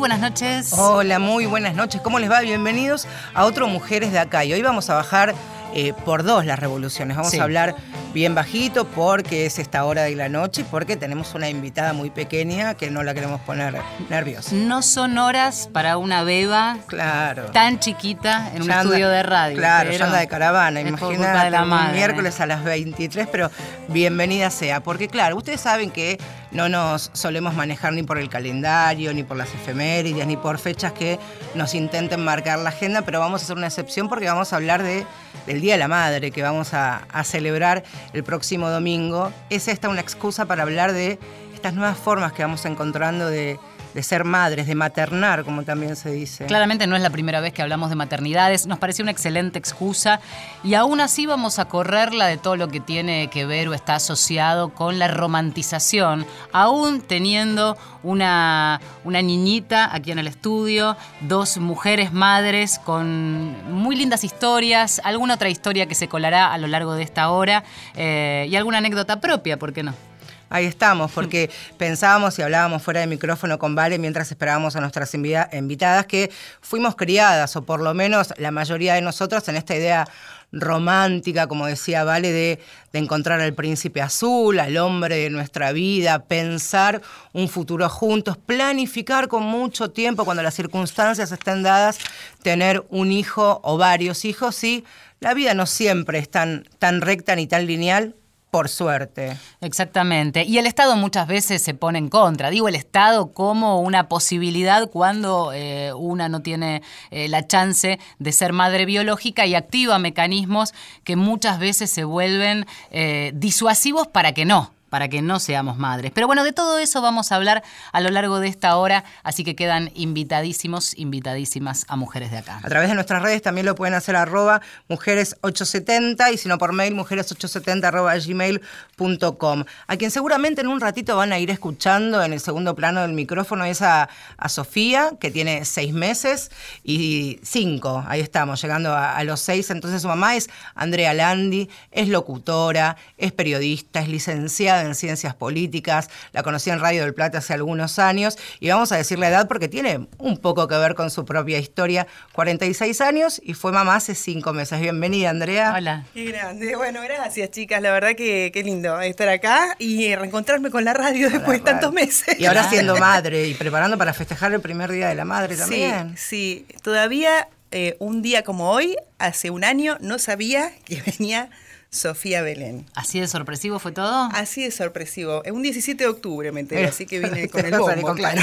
Buenas noches. Hola, muy buenas noches. ¿Cómo les va? Bienvenidos a otro Mujeres de Acá. Y hoy vamos a bajar eh, por dos las revoluciones. Vamos a hablar bien bajito porque es esta hora de la noche y porque tenemos una invitada muy pequeña que no la queremos poner nerviosa. No son horas para una beba claro. tan chiquita en un estudio de radio. Claro, ya anda de caravana, imagínate, un miércoles a las 23, pero bienvenida sea, porque claro, ustedes saben que no nos solemos manejar ni por el calendario, ni por las efemérides, ni por fechas que nos intenten marcar la agenda, pero vamos a hacer una excepción porque vamos a hablar de, del Día de la Madre que vamos a, a celebrar el próximo domingo. Es esta una excusa para hablar de estas nuevas formas que vamos encontrando de de ser madres, de maternar, como también se dice. Claramente no es la primera vez que hablamos de maternidades, nos pareció una excelente excusa y aún así vamos a correrla de todo lo que tiene que ver o está asociado con la romantización, aún teniendo una, una niñita aquí en el estudio, dos mujeres madres con muy lindas historias, alguna otra historia que se colará a lo largo de esta hora eh, y alguna anécdota propia, ¿por qué no? Ahí estamos, porque pensábamos y hablábamos fuera de micrófono con Vale mientras esperábamos a nuestras invitadas que fuimos criadas, o por lo menos la mayoría de nosotros, en esta idea romántica, como decía Vale, de, de, encontrar al príncipe azul, al hombre de nuestra vida, pensar un futuro juntos, planificar con mucho tiempo, cuando las circunstancias estén dadas, tener un hijo o varios hijos, y la vida no siempre es tan, tan recta ni tan lineal, por suerte. Exactamente. Y el Estado muchas veces se pone en contra. Digo el Estado como una posibilidad cuando eh, una no tiene eh, la chance de ser madre biológica y activa mecanismos que muchas veces se vuelven eh, disuasivos para que no para que no seamos madres. Pero bueno, de todo eso vamos a hablar a lo largo de esta hora, así que quedan invitadísimos, invitadísimas a Mujeres de Acá. A través de nuestras redes también lo pueden hacer arroba mujeres870 y si no por mail mujeres870 arroba gmail.com. A quien seguramente en un ratito van a ir escuchando en el segundo plano del micrófono es a, Sofía, que tiene seis meses y cinco, ahí estamos, llegando a, a los seis. Entonces su mamá es Andrea Landi, es locutora, es periodista, es licenciada en ciencias políticas, la conocí en Radio del Plata hace algunos años y vamos a decir la edad porque tiene un poco que ver con su propia historia. 46 años y fue mamá hace cinco meses. Bienvenida, Andrea. Hola. Qué grande. Bueno, gracias, chicas. La verdad que qué lindo estar acá y reencontrarme con la radio después de tantos meses. Y ahora siendo madre y preparando para festejar el primer día de la madre también. Sí, sí. Todavía eh, un día como hoy, hace un año, no sabía que venía Sofía Belén. ¿Así de sorpresivo fue todo? Así de sorpresivo. Un 17 de octubre me enteré, así que vine con el bombo, claro.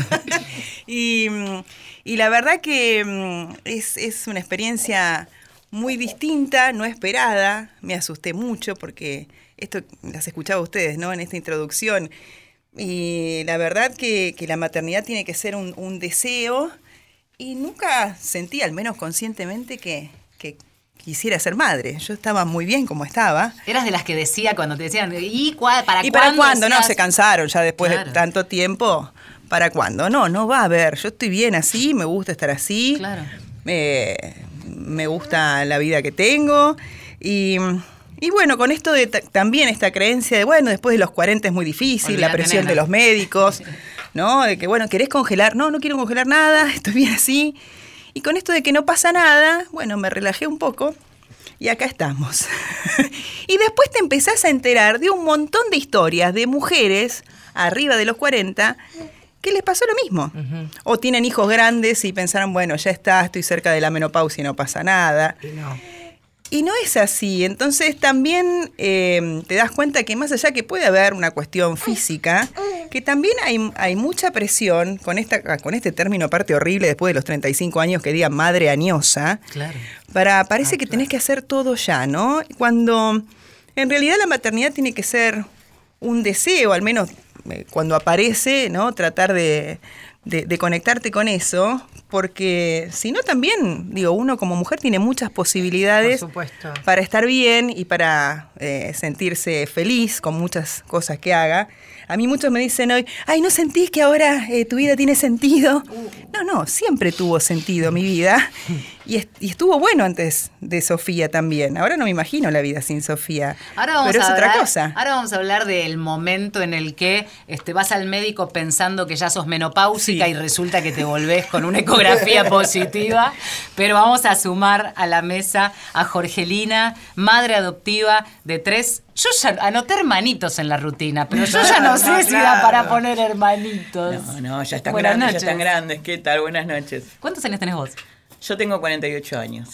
y, la verdad que mm, es, una experiencia muy distinta, no esperada. Me asusté mucho porque esto las escuchaba ustedes, ¿no? En esta introducción. Y la verdad que, la maternidad tiene que ser un, deseo. Y nunca sentí, al menos conscientemente, que, que quisiera ser madre. Yo estaba muy bien como estaba. Eras de las que decía cuando te decían, ¿y para cuándo? ¿Y para cuándo? No, se cansaron ya después de tanto tiempo. ¿Para cuándo? No, no va a haber. Yo estoy bien así, me gusta estar así. Claro. me gusta la vida que tengo. Y, bueno, con esto de también esta creencia de, bueno, después de los 40 es muy difícil, la presión de los médicos, ¿no? De que, bueno, ¿querés congelar? No, no quiero congelar nada, estoy bien así. Y con esto de que no pasa nada, bueno, me relajé un poco y acá estamos. y después te empezás a enterar de un montón de historias de mujeres arriba de los 40 que les pasó lo mismo. O tienen hijos grandes y pensaron, bueno, ya está, estoy cerca de la menopausia y no pasa nada. Y no. Y no es así. Entonces también eh, te das cuenta que más allá que puede haber una cuestión física, que también hay, hay mucha presión con, esta, con este término aparte horrible después de los 35 años que diga madre añosa. Claro. Para, parece ah, que tenés que hacer todo ya, ¿no? Cuando en realidad la maternidad tiene que ser un deseo, al menos eh, cuando aparece, ¿no? Tratar de, de, conectarte con eso, porque si no también, digo, uno como mujer tiene muchas posibilidades para estar bien y para eh, sentirse feliz con muchas cosas que haga. A mí muchos me dicen hoy, ay, ¿no sentís que ahora eh, tu vida tiene sentido? No, no, siempre tuvo sentido mi vida. Y, estuvo bueno antes de Sofía también. Ahora no me imagino la vida sin Sofía. Ahora pero es otra cosa. Ahora vamos a hablar del momento en el que este, vas al médico pensando que ya sos menopáusica y resulta que te volvés con una ecografía positiva. Pero vamos a sumar a la mesa a Jorgelina, madre adoptiva de tres yo ya anoté hermanitos en la rutina, pero yo ya no, sé si da para poner hermanitos. No, no, ya están grandes, ya están grandes. ¿Qué tal? Buenas noches. ¿Cuántos años tenés vos? Yo tengo 48 años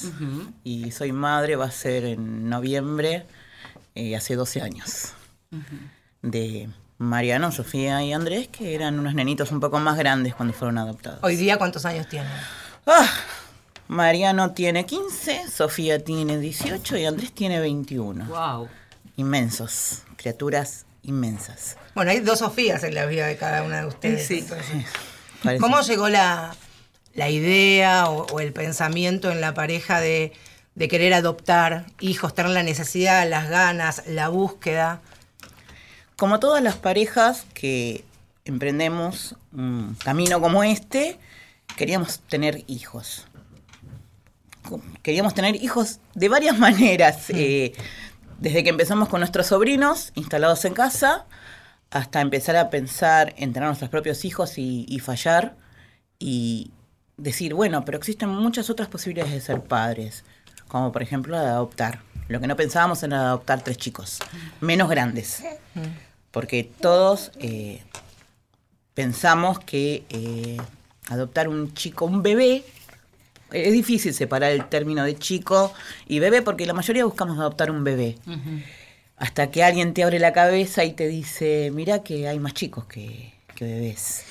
y soy madre, va a ser en noviembre, eh, hace 12 años, de Mariano, Sofía y Andrés, que eran unos nenitos un poco más grandes cuando fueron adoptados. ¿Hoy día cuántos años tienen? Ah, Mariano tiene 15, Sofía tiene 18 y Andrés tiene 21. ¡Wow! Inmensos, criaturas inmensas. Bueno, hay dos Sofías en la vida de cada una de ustedes. Sí. ¿Cómo llegó la, la idea o, el pensamiento en la pareja de, querer adoptar hijos, tener la necesidad, las ganas, la búsqueda. Como todas las parejas que emprendemos un camino como este, queríamos tener hijos. Queríamos tener hijos de varias maneras. Mm. Eh, desde que empezamos con nuestros sobrinos instalados en casa, hasta empezar a pensar en tener nuestros propios hijos y, y fallar. Y, decir, bueno, pero existen muchas otras posibilidades de ser padres, como por ejemplo de adoptar. Lo que no pensábamos era adoptar tres chicos, menos grandes, porque todos eh, pensamos que eh, adoptar un chico, un bebé, es difícil separar el término de chico y bebé, porque la mayoría buscamos adoptar un bebé. Hasta que alguien te abre la cabeza y te dice, mira que hay más chicos que, que bebés.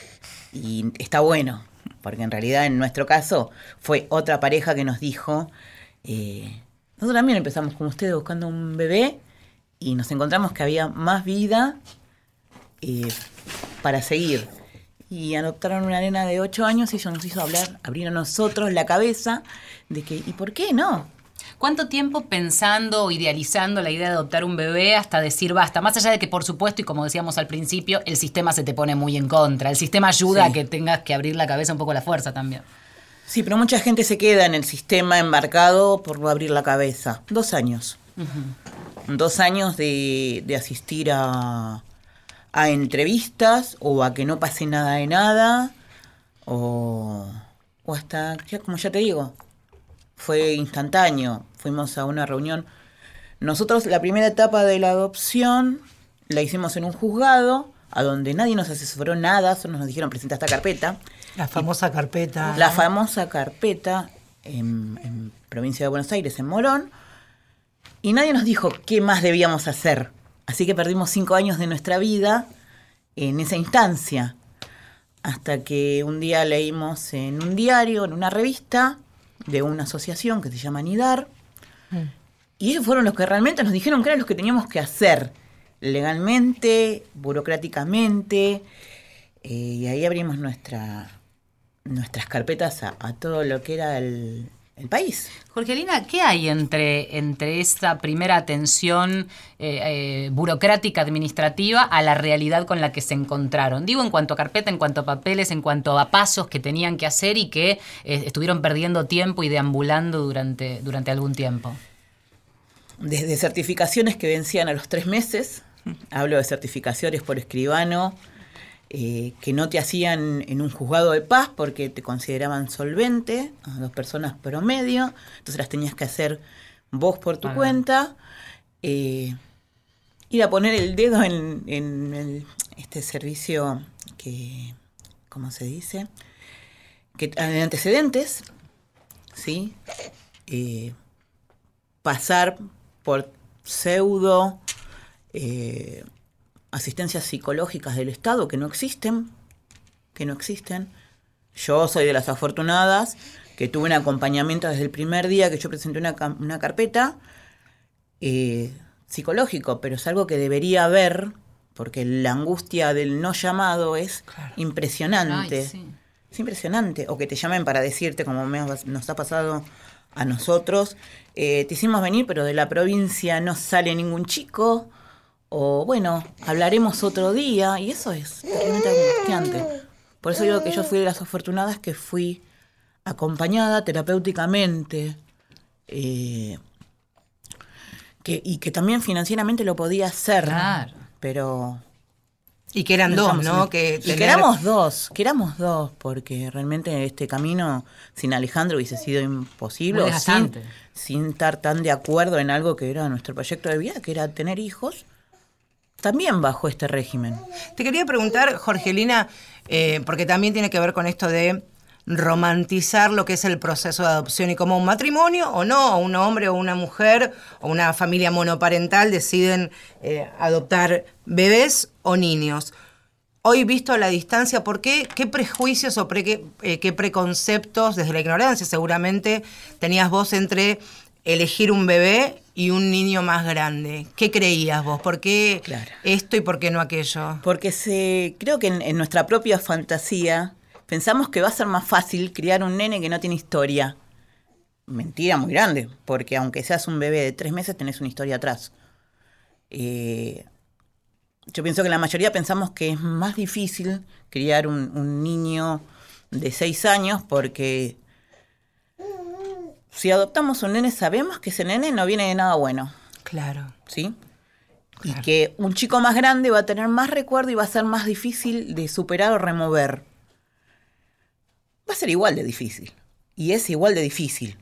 Y está bueno, porque en realidad en nuestro caso fue otra pareja que nos dijo, eh, nosotros también empezamos como ustedes buscando un bebé y nos encontramos que había más vida eh, para seguir. Y adoptaron una nena de 8 años y eso nos hizo hablar, abrir a nosotros la cabeza de que, ¿y por qué no? ¿Cuánto tiempo pensando o idealizando la idea de adoptar un bebé hasta decir basta? Más allá de que, por supuesto, y como decíamos al principio, el sistema se te pone muy en contra. El sistema ayuda a que tengas que abrir la cabeza un poco a la fuerza también. Sí, pero mucha gente se queda en el sistema embarcado por no abrir la cabeza. Dos años. Dos años de, asistir a, a entrevistas o a que no pase nada de nada o, o hasta, como ya te digo, fue instantáneo. Fuimos a una reunión. Nosotros la primera etapa de la adopción la hicimos en un juzgado, a donde nadie nos asesoró nada, solo nos dijeron presenta esta carpeta. La famosa carpeta. La famosa carpeta en, en provincia de Buenos Aires, en Morón. Y nadie nos dijo qué más debíamos hacer. Así que perdimos cinco años de nuestra vida en esa instancia. Hasta que un día leímos en un diario, en una revista, de una asociación que se llama NIDAR. Mm. Y ellos fueron los que realmente nos dijeron que eran los que teníamos que hacer legalmente, burocráticamente. Eh, y ahí abrimos nuestra, nuestras carpetas a, todo lo que era el, el país. Jorgelina, ¿qué hay entre, entre esta primera atención eh, eh, burocrática administrativa a la realidad con la que se encontraron? Digo en cuanto a carpeta, en cuanto a papeles, en cuanto a pasos que tenían que hacer y que eh, estuvieron perdiendo tiempo y deambulando durante, durante algún tiempo. Desde certificaciones que vencían a los tres meses, hablo de certificaciones por escribano, eh, que no te hacían en un juzgado de paz porque te consideraban solvente, a dos personas promedio, entonces las tenías que hacer vos por tu cuenta. Eh, ir a poner el dedo en, este servicio que, ¿cómo se dice? Que en antecedentes, ¿sí? Eh, pasar por pseudo asistencias psicológicas del Estado que no existen, que no existen. Yo soy de las afortunadas que tuve un acompañamiento desde el primer día que yo presenté una, una carpeta eh, psicológico, pero es algo que debería haber, porque la angustia del no llamado es impresionante. Es impresionante. O que te llamen para decirte, como nos ha pasado a nosotros, eh, te hicimos venir, pero de la provincia no sale ningún chico o bueno, hablaremos otro día, y eso es realmente angustiante. Por eso digo que yo fui de las afortunadas que fui acompañada terapéuticamente, eh, que, y que también financieramente lo podía hacer. Claro. Pero Y que eran dos, ¿no? Que y tener- que éramos dos, que éramos dos, porque realmente este camino sin Alejandro hubiese sido imposible, Muy o sin, sin estar tan de acuerdo en algo que era nuestro proyecto de vida, que era tener hijos, también bajo este régimen. Te quería preguntar, Jorgelina, eh, porque también tiene que ver con esto de romantizar lo que es el proceso de adopción y como un matrimonio o no, o un hombre o una mujer o una familia monoparental deciden eh, adoptar bebés o niños. Hoy visto a la distancia, ¿por qué? ¿Qué prejuicios o pre- qué, eh, qué preconceptos, desde la ignorancia seguramente, tenías vos entre elegir un bebé y un niño más grande? ¿Qué creías vos? ¿Por qué Claro. esto y por qué no aquello? Porque se, creo que en, en nuestra propia fantasía pensamos que va a ser más fácil criar un nene que no tiene historia. Mentira muy grande, porque aunque seas un bebé de tres meses, tenés una historia atrás. Eh, yo pienso que la mayoría pensamos que es más difícil criar un, un niño de seis años porque si adoptamos un nene sabemos que ese nene no viene de nada bueno. Claro. ¿sí? Y que un chico más grande va a tener más recuerdo y va a ser más difícil de superar o remover. Va a ser igual de difícil. Y es igual de difícil.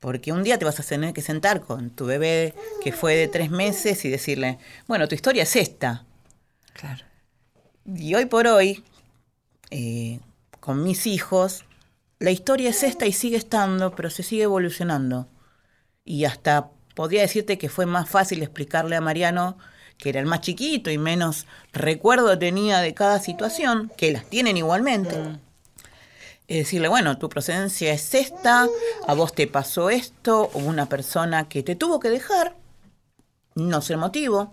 Porque un día te vas a tener que sentar con tu bebé que fue de tres meses y decirle, bueno, tu historia es esta. Claro. Y hoy por hoy, eh, con mis hijos, la historia es esta y sigue estando, pero se sigue evolucionando. Y hasta podría decirte que fue más fácil explicarle a Mariano, que era el más chiquito y menos recuerdo tenía de cada situación, que las tienen igualmente. Es decirle, bueno, tu procedencia es esta, a vos te pasó esto, hubo una persona que te tuvo que dejar, no sé el motivo.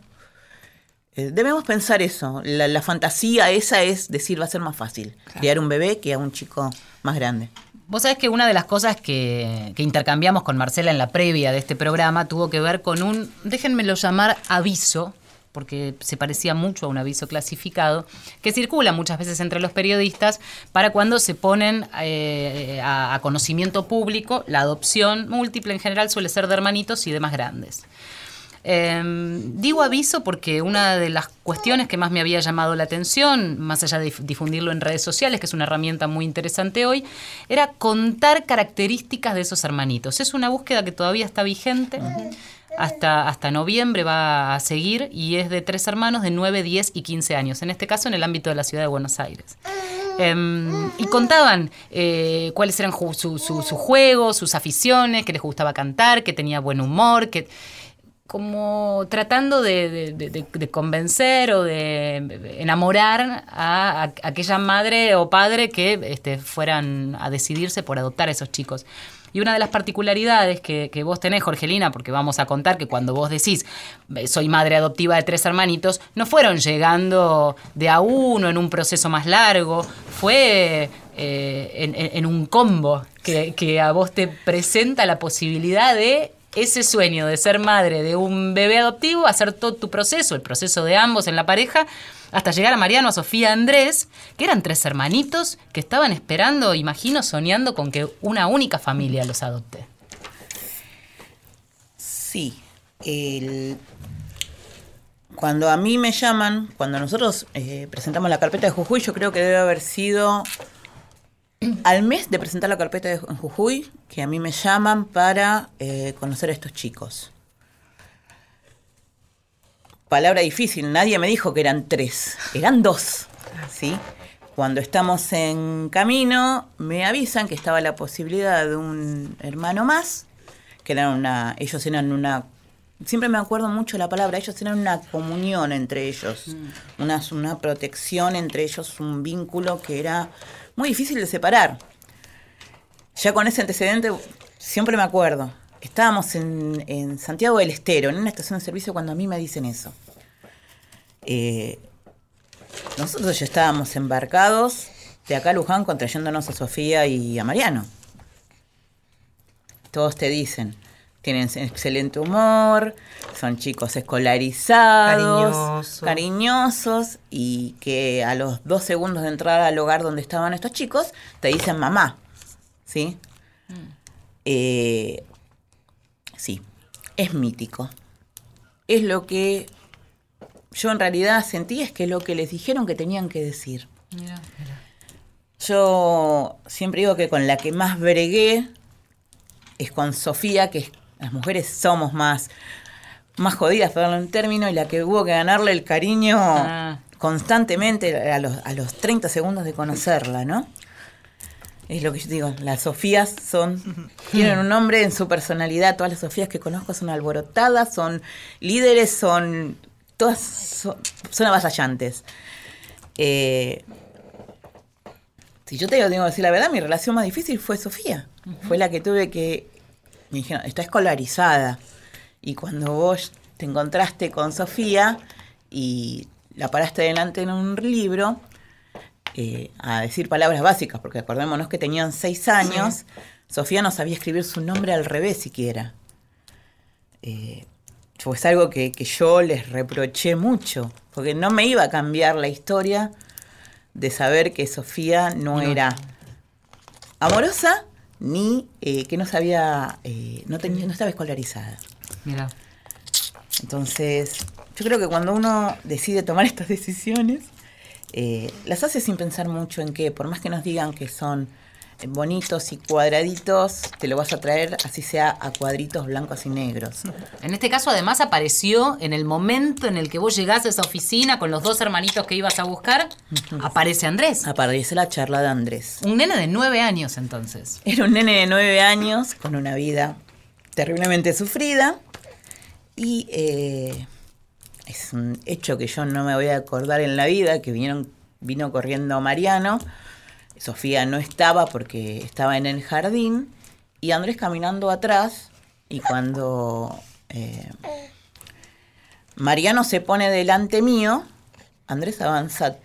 Eh, Debemos pensar eso. La, la fantasía esa es decir, va a ser más fácil criar un bebé que a un chico grande. Vos sabés que una de las cosas que, que intercambiamos con Marcela en la previa de este programa tuvo que ver con un, déjenmelo llamar aviso, porque se parecía mucho a un aviso clasificado, que circula muchas veces entre los periodistas para cuando se ponen eh, a, a conocimiento público la adopción múltiple en general suele ser de hermanitos y de más grandes. Eh, digo aviso porque una de las cuestiones que más me había llamado la atención, más allá de dif- difundirlo en redes sociales, que es una herramienta muy interesante hoy, era contar características de esos hermanitos. Es una búsqueda que todavía está vigente. Hasta, hasta noviembre va a seguir y es de tres hermanos de 9, 10 y 15 años, en este caso en el ámbito de la ciudad de Buenos Aires. Em, y contaban eh, cuáles eran ju- su- su- sus juegos, sus aficiones, que les gustaba cantar, que tenía buen humor, que como tratando de, convencer o de enamorar a, a aquella madre o padre que este, fueran a decidirse por adoptar a esos chicos. Y una de las particularidades que, vos tenés, Jorgelina, porque vamos a contar que cuando vos decís "Eh, soy madre adoptiva de tres hermanitos, no fueron llegando de a uno en un proceso más largo, fue eh, en, un combo que a vos te presenta la posibilidad de ese sueño de ser madre de un bebé adoptivo, hacer todo tu proceso, el proceso de ambos en la pareja, hasta llegar a Mariano, a Sofía, a Andrés, que eran tres hermanitos que estaban esperando, imagino, soñando con que una única familia los adopte. Sí. Cuando a mí me llaman, cuando nosotros eh, presentamos la carpeta de Jujuy, yo creo que debe haber sido al mes de presentar la carpeta en Jujuy, que a mí me llaman para eh, conocer a estos chicos. Palabra difícil, nadie me dijo que eran tres, eran dos, ¿sí? Cuando estamos en camino, me avisan que estaba la posibilidad de un hermano más, que eran una, ellos eran una, siempre me acuerdo mucho la palabra, ellos eran una comunión entre ellos, una, una protección entre ellos, un vínculo que era muy difícil de separar. Ya con ese antecedente, siempre me acuerdo. Estábamos en, en Santiago del Estero, en una estación de servicio, cuando a mí me dicen eso. Eh, nosotros ya estábamos embarcados de acá a Luján contrayéndonos a Sofía y a Mariano. Todos te dicen, tienen excelente humor, son chicos escolarizados, Cariñosos. cariñosos, y que a los dos segundos de entrar al hogar donde estaban estos chicos, te dicen mamá. ¿sí? Eh, sí, es mítico. Es lo que yo en realidad sentí, es que lo que les dijeron que tenían que decir. Yo siempre digo que con la que más bregué es con Sofía, que las mujeres somos más, más jodidas, para darle un término, y la que hubo que ganarle el cariño Ah. constantemente a los, a los 30 segundos de conocerla, ¿no? Es lo que yo digo, las Sofías son, tienen un nombre en su personalidad, todas las Sofías que conozco son alborotadas, son líderes, son, todas son, son avasallantes. Eh, si yo te digo, tengo que decir la verdad, mi relación más difícil fue Sofía. Fue la que tuve que. Me dijeron, está escolarizada. Y cuando vos te encontraste con Sofía y la paraste delante en un libro eh, a decir palabras básicas, porque acordémonos que tenían seis años, Sofía no sabía escribir su nombre al revés siquiera. Eh, fue algo que, que yo les reproché mucho, porque no me iba a cambiar la historia de saber que Sofía no, era amorosa ni eh, que no sabía, eh, no, tenía, no estaba escolarizada. Mira. Entonces, yo creo que cuando uno decide tomar estas decisiones, eh, las hace sin pensar mucho en que, por más que nos digan que son bonitos y cuadraditos, te lo vas a traer así sea a cuadritos blancos y negros. En este caso, además, apareció en el momento en el que vos llegás a esa oficina con los dos hermanitos que ibas a buscar, aparece Andrés. Aparece la charla de Andrés. Un nene de nueve años, entonces. Era un nene de nueve años con una vida terriblemente sufrida y eh, es un hecho que yo no me voy a acordar en la vida, que vinieron, vino corriendo Mariano, Sofía no estaba porque estaba en el jardín y Andrés caminando atrás y cuando eh, Mariano se pone delante mío, Andrés avanza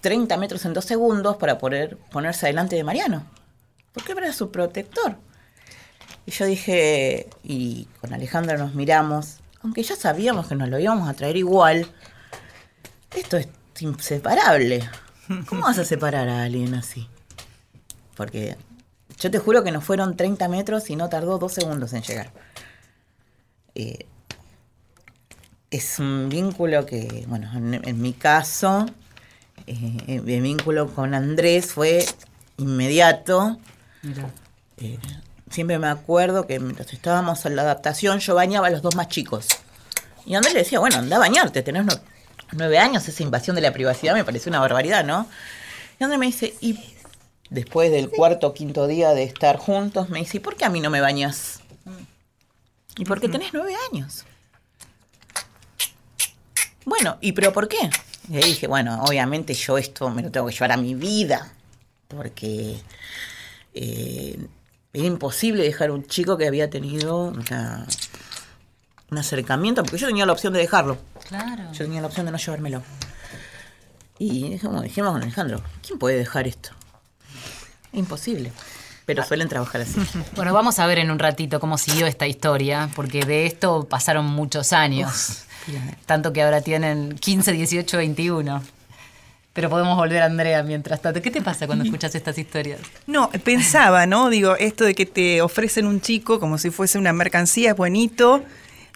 30 metros en dos segundos para poder ponerse delante de Mariano. Porque era su protector. Y yo dije, y con Alejandra nos miramos, aunque ya sabíamos que nos lo íbamos a traer igual, esto es inseparable. ¿Cómo vas a separar a alguien así? Porque yo te juro que nos fueron 30 metros y no tardó dos segundos en llegar. Eh, es un vínculo que, bueno, en, en mi caso, eh, mi vínculo con Andrés fue inmediato. Mira. Eh, siempre me acuerdo que mientras estábamos en la adaptación, yo bañaba a los dos más chicos. Y Andrés le decía, bueno, anda a bañarte, tenés no- nueve años, esa invasión de la privacidad me pareció una barbaridad, ¿no? Y Andrés me dice, y después del cuarto o quinto día de estar juntos, me dice, ¿y por qué a mí no me bañas? Y porque tenés nueve años. Bueno, ¿y pero por qué? Y ahí dije, bueno, obviamente yo esto me lo tengo que llevar a mi vida, porque eh, era imposible dejar un chico que había tenido una- un acercamiento, porque yo tenía la opción de dejarlo, Claro. yo tenía la opción de no llevármelo. Y dijimos, dijimos con Alejandro, ¿quién puede dejar esto? Imposible. Pero suelen trabajar así. Bueno, vamos a ver en un ratito cómo siguió esta historia, porque de esto pasaron muchos años. Tanto que ahora tienen 15, 18, 21. Pero podemos volver a Andrea mientras tanto. ¿Qué te pasa cuando escuchas estas historias? No, pensaba, ¿no? Digo, esto de que te ofrecen un chico como si fuese una mercancía es bonito,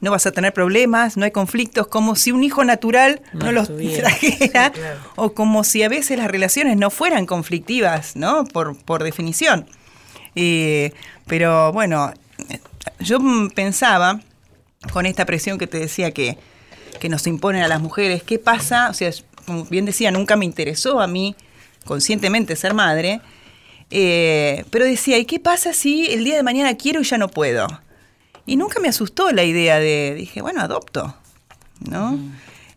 no vas a tener problemas, no hay conflictos, como si un hijo natural no, No los tuviera. trajera, o como si a veces las relaciones no fueran conflictivas, ¿no? Por, por definición. Eh, pero bueno, eh, yo pensaba, con esta presión que te decía que, que nos imponen a las mujeres, ¿qué pasa? O sea, como bien decía, nunca me interesó a mí conscientemente ser madre, eh, pero decía, ¿y qué pasa si el día de mañana quiero y ya no puedo? Y nunca me asustó la idea de, dije, bueno, adopto, ¿no?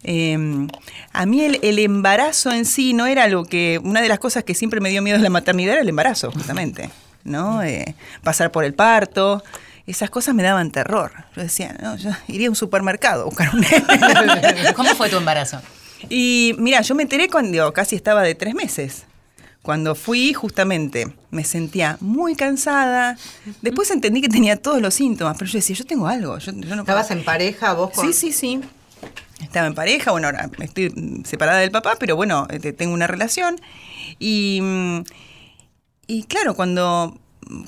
Eh, a mí el, el embarazo en sí no era lo que, una de las cosas que siempre me dio miedo de la maternidad era el embarazo, justamente, ¿no? Eh, pasar por el parto, esas cosas me daban terror. Yo decía, no, yo iría a un supermercado a buscar un. ¿Cómo fue tu embarazo? Y mira, yo me enteré cuando casi estaba de tres meses. Cuando fui, justamente, me sentía muy cansada. Después entendí que tenía todos los síntomas, pero yo decía, yo tengo algo. Yo, yo no ¿Estabas puedo- en pareja vos con Sí, sí, sí. Estaba en pareja, bueno, ahora estoy separada del papá, pero bueno, este, tengo una relación. Y, y claro, cuando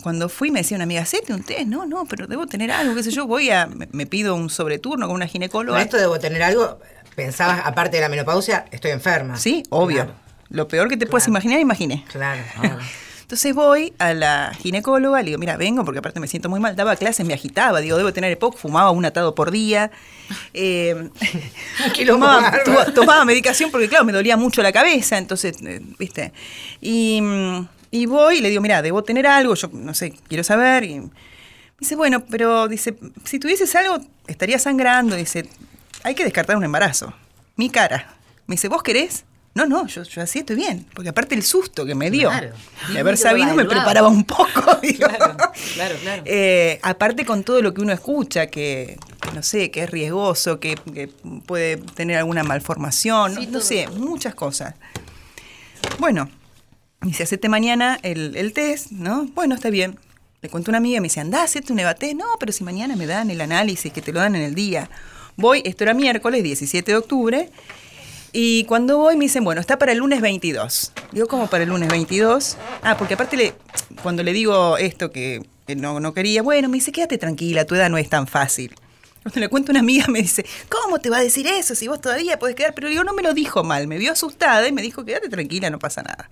cuando fui me decía una amiga, hacete un test, no, no, pero debo tener algo, qué sé yo, voy a, me, me pido un sobreturno con una ginecóloga. Con esto debo tener algo, pensabas, aparte de la menopausia, estoy enferma. Sí, obvio. Claro, Lo peor que te puedes imaginar, imaginé. claro. claro. Entonces voy a la ginecóloga, le digo, mira, vengo porque aparte me siento muy mal, daba clases, me agitaba, digo, debo tener EPOC, fumaba un atado por día, eh, tomaba, tomaba medicación porque claro, me dolía mucho la cabeza, entonces, eh, viste, y, mm, y voy y le digo, mira, debo tener algo, yo no sé, quiero saber, y me dice, bueno, pero dice, si tuvieses algo, estaría sangrando, dice, hay que descartar un embarazo, mi cara, me dice, ¿vos querés? No, no, yo, yo así estoy bien. Porque aparte el susto que me dio Claro. de haber sabido me preparaba un poco. digo. Claro, claro, claro. Eh, aparte con todo lo que uno escucha, que, que no sé, que es riesgoso, que, que puede tener alguna malformación, no- Sí, no, todo. sé, muchas cosas. Bueno, dice, hacete mañana el, el test, ¿no? Bueno, está bien. Le cuento a una amiga, me dice, andá, hacete un EVATES. No, pero si mañana me dan el análisis, que te lo dan en el día. Voy, esto era miércoles, 17 de octubre, y cuando voy me dicen, bueno, está para el lunes 22. Digo, ¿cómo para el lunes 22? Ah, porque aparte cuando le digo esto que, no, no quería, bueno, me dice, quédate tranquila, tu edad no es tan fácil. Cuando le cuento a una amiga me dice, ¿cómo te va a decir eso si vos todavía podés quedar? Pero digo, no me lo dijo mal, me vio asustada y me dijo, quédate tranquila, no pasa nada.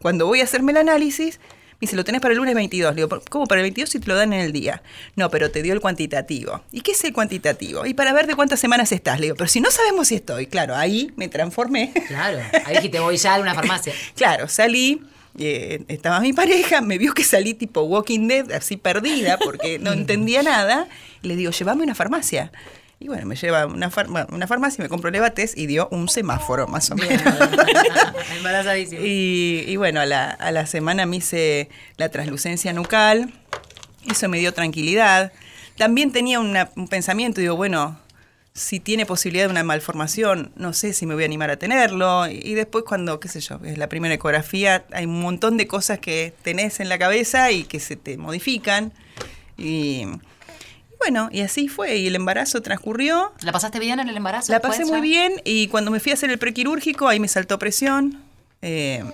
Cuando voy a hacerme el análisis, me dice, lo tenés para el lunes 22. Le digo, ¿cómo para el 22 si te lo dan en el día? No, pero te dio el cuantitativo. ¿Y qué es el cuantitativo? Y para ver de cuántas semanas estás. Le digo, pero si no sabemos si estoy. Claro, ahí me transformé. Claro, ahí dijiste, voy ya a una farmacia. Claro, salí, eh, estaba mi pareja, me vio que salí tipo Walking Dead, así perdida, porque no entendía nada, y le digo, llévame a una farmacia. Y bueno, me lleva a una, farma- una farmacia, me compró levates y dio un semáforo, más o menos. Embarazadísimo. Y, y bueno, a la, a la semana me hice la translucencia nucal, eso me dio tranquilidad. También tenía una- un pensamiento, digo, bueno, si tiene posibilidad de una malformación, no sé si me voy a animar a tenerlo. Y, y después cuando, qué sé yo, es la primera ecografía, hay un montón de cosas que tenés en la cabeza y que se te modifican. Y bueno, y así fue. Y el embarazo transcurrió. ¿La pasaste bien en el embarazo? La pasé muy bien y cuando me fui a hacer el prequirúrgico, ahí me saltó presión eh,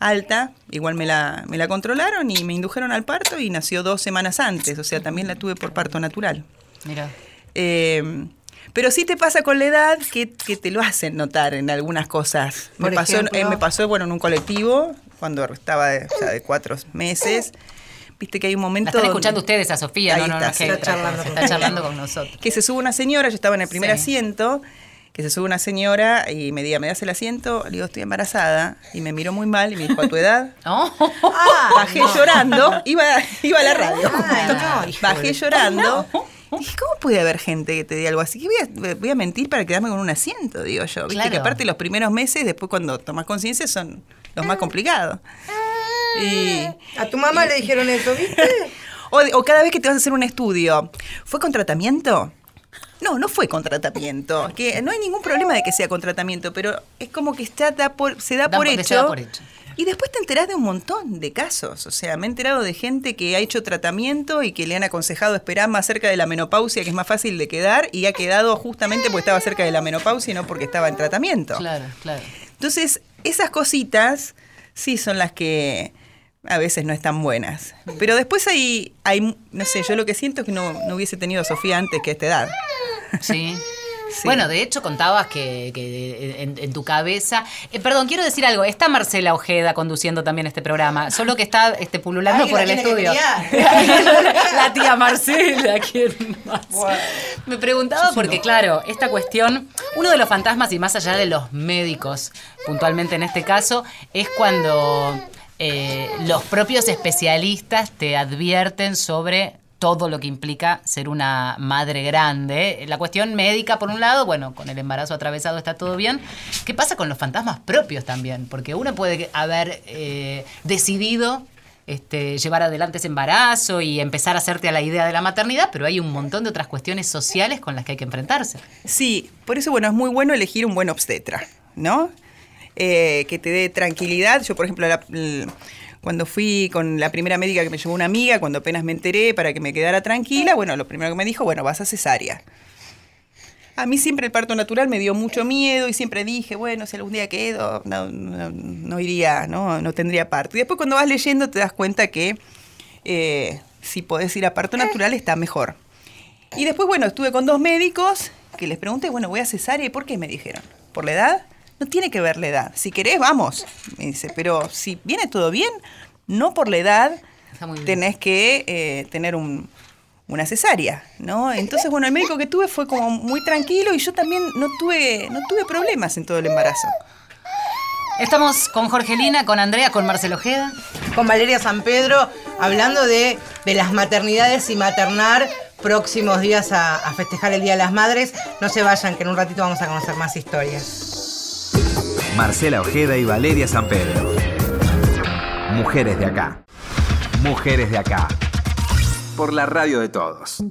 alta, igual me la, me la controlaron y me indujeron al parto y nació dos semanas antes, o sea, también la tuve por parto natural. Mira. Eh, pero sí te pasa con la edad que, que te lo hacen notar en algunas cosas. Me Por pasó, eh, me pasó, bueno, en un colectivo, cuando estaba de cuatro meses. Viste que hay un La momento... están donde- escuchando ustedes a Sofía, Ahí no, no, no, está, es sí. que Está charlando se con está charlando con nosotros. que se sube una señora, yo estaba en el primer Sí. asiento, que se sube una señora y me diga, ¿me das el asiento? Le digo, estoy embarazada. Y me miró muy mal y me dijo, ¿a tu edad? ¿No? Bajé llorando, iba, iba a la radio. No, hijo Bajé llorando. Dije, ¿cómo puede haber gente que te diga algo así? ¿Qué voy a, voy a mentir para quedarme con un asiento? Digo yo. Viste que aparte los primeros meses, después cuando tomas conciencia, son los más complicados. Y, A tu mamá le dijeron eso, ¿viste? o, o cada vez que te vas a hacer un estudio, ¿fue con tratamiento? No, no fue con tratamiento. Que no hay ningún problema de que sea con tratamiento, pero es como que está, da por, se da, por- hecho. se da por hecho. Y después te enterás de un montón de casos. O sea, me he enterado de gente que ha hecho tratamiento y que le han aconsejado esperar más cerca de la menopausia, que es más fácil de quedar, y ha quedado justamente porque estaba cerca de la menopausia y no porque estaba en tratamiento. Claro, claro. Entonces, esas cositas sí son las que a veces no están buenas. Pero después hay, hay no sé, yo lo que siento es que no, no hubiese tenido a Sofía antes que a esta edad. Sí. Sí. Bueno, de hecho contabas que, que en, en tu cabeza... eh, perdón, quiero decir algo. Está Marcela Ojeda conduciendo también este programa, solo que está este, pululando Ay, por el estudio. la tía Marcela, ¿quién más? Me preguntaba porque, claro, esta cuestión, uno de los fantasmas y más allá de los médicos, puntualmente en este caso, es cuando eh, los propios especialistas te advierten sobre todo lo que implica ser una madre grande. La cuestión médica, por un lado, bueno, con el embarazo atravesado está todo bien. ¿Qué pasa con los fantasmas propios también? Porque uno puede haber eh, decidido este, llevar adelante ese embarazo y empezar a hacerte a la idea de la maternidad, pero hay un montón de otras cuestiones sociales con las que hay que enfrentarse. Sí, por eso, bueno, es muy bueno elegir un buen obstetra, ¿no? Eh, que te dé tranquilidad. Yo, por ejemplo, la- l- cuando fui con la primera médica que me llevó una amiga, cuando apenas me enteré para que me quedara tranquila, bueno, lo primero que me dijo, bueno, vas a cesárea. A mí siempre el parto natural me dio mucho miedo y siempre dije, bueno, si algún día quedo, no, no, no iría, ¿no? no tendría parto. Y después cuando vas leyendo te das cuenta que eh, si podés ir a parto natural está mejor. Y después, bueno, estuve con dos médicos que les pregunté, bueno, voy a cesárea, ¿y por qué me dijeron? ¿Por la edad? No tiene que ver la edad. Si querés, vamos. Me dice, pero si viene todo bien, no por la edad tenés que eh, tener una cesárea, ¿no? Entonces, bueno, el médico que tuve fue como muy tranquilo y yo también no tuve, no tuve problemas en todo el embarazo. Estamos con Jorgelina, con Andrea, con Marcelo Ojeda. Con Valeria San Pedro, hablando de, las maternidades y maternar próximos días a, a, festejar el Día de las Madres. No se vayan, que en un ratito vamos a conocer más historias. Marcela Ojeda y Valeria San Pedro. Mujeres de acá. Mujeres de acá. Por la radio de todos.